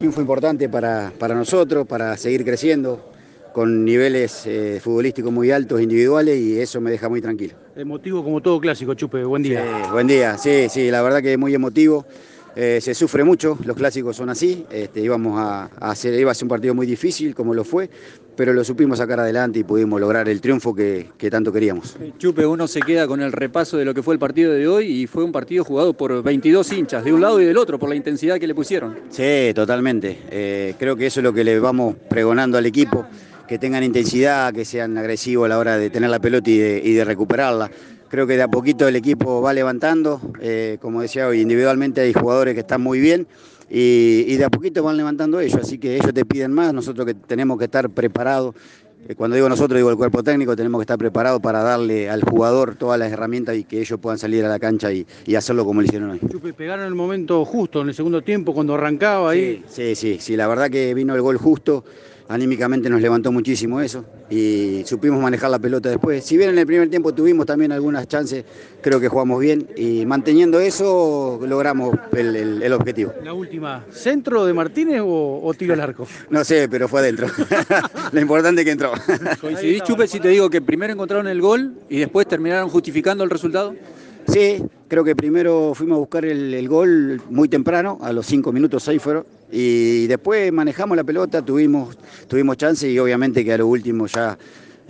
Triunfo importante para, para nosotros, para seguir creciendo, con niveles eh, futbolísticos muy altos individuales y eso me deja muy tranquilo. Emotivo como todo clásico, Chupe, buen día. Sí, buen día, sí, sí, la verdad que es muy emotivo. Eh, se sufre mucho, los clásicos son así, este, íbamos a, a hacer, iba a ser un partido muy difícil como lo fue, pero lo supimos sacar adelante y pudimos lograr el triunfo que, que tanto queríamos. Chupe, uno se queda con el repaso de lo que fue el partido de hoy y fue un partido jugado por 22 hinchas, de un lado y del otro, por la intensidad que le pusieron. Sí, totalmente. Eh, creo que eso es lo que le vamos pregonando al equipo, que tengan intensidad, que sean agresivos a la hora de tener la pelota y de, y de recuperarla. Creo que de a poquito el equipo va levantando, eh, como decía hoy, individualmente hay jugadores que están muy bien y, y, de a poquito van levantando ellos, así que ellos te piden más, nosotros que tenemos que estar preparados. Eh, cuando digo nosotros, digo el cuerpo técnico, tenemos que estar preparados para darle al jugador todas las herramientas y que ellos puedan salir a la cancha y, y hacerlo como lo hicieron hoy. Chupe, pegaron el momento justo en el segundo tiempo cuando arrancaba ahí. Sí, sí, sí, sí, la verdad que vino el gol justo anímicamente nos levantó muchísimo eso y supimos manejar la pelota después. Si bien en el primer tiempo tuvimos también algunas chances, creo que jugamos bien y manteniendo eso logramos el, el, el objetivo. La última, ¿centro de Martínez o, o tiro al arco? No sé, pero fue adentro. Lo importante es que entró. ¿Coincidís, Chupe, si te digo que primero encontraron el gol y después terminaron justificando el resultado? Sí, creo que primero fuimos a buscar el, gol muy temprano, a los cinco minutos, seis fueron, y después manejamos la pelota, tuvimos, tuvimos chance y obviamente que a lo último ya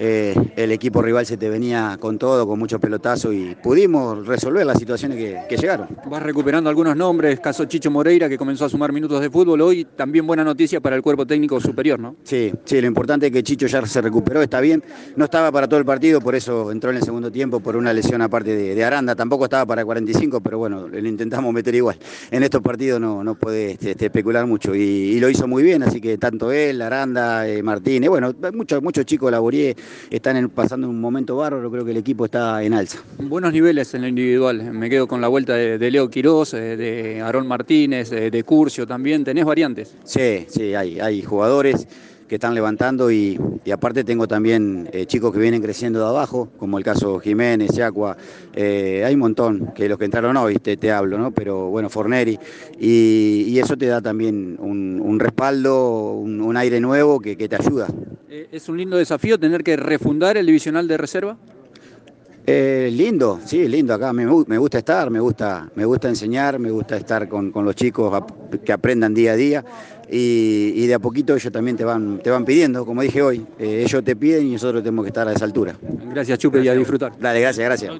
eh, el equipo rival se te venía con todo, con muchos pelotazos y pudimos resolver las situaciones que, que, llegaron. Vas recuperando algunos nombres, caso Chicho Moreira que comenzó a sumar minutos de fútbol hoy, también buena noticia para el cuerpo técnico superior, ¿no? Sí, sí, lo importante es que Chicho ya se recuperó, está bien, no estaba para todo el partido, por eso entró en el segundo tiempo por una lesión aparte de, de Aranda, tampoco estaba para 45, pero bueno, le intentamos meter igual. En estos partidos no, no puede este, este, especular mucho y, y, lo hizo muy bien, así que tanto él, Aranda, eh, Martínez, bueno, muchos muchos chicos Laborier están en, pasando un momento bárbaro, creo que el equipo está en alza. Buenos niveles en lo individual, me quedo con la vuelta de, de Leo Quirós, eh, de Aarón Martínez, de, de, Curcio también, ¿tenés variantes? Sí, sí, hay, hay jugadores que están levantando y, aparte tengo también eh, chicos que vienen creciendo de abajo, como el caso Jiménez, Yacua, eh, hay un montón, que los que entraron hoy te, te hablo, ¿no? pero bueno, Forneri, y, eso te da también un, un respaldo, un, un, aire nuevo que, que te ayuda. Eh, ¿Es un lindo desafío tener que refundar el divisional de reserva? Eh, lindo, sí, lindo acá. Me, me, gusta estar, me gusta, me gusta enseñar, me gusta estar con, con los chicos a, que aprendan día a día y, y, de a poquito ellos también te van, te van pidiendo, como dije hoy, eh, ellos te piden y nosotros tenemos que estar a esa altura. Gracias, Chupe, gracias. y a disfrutar. Dale, gracias, gracias.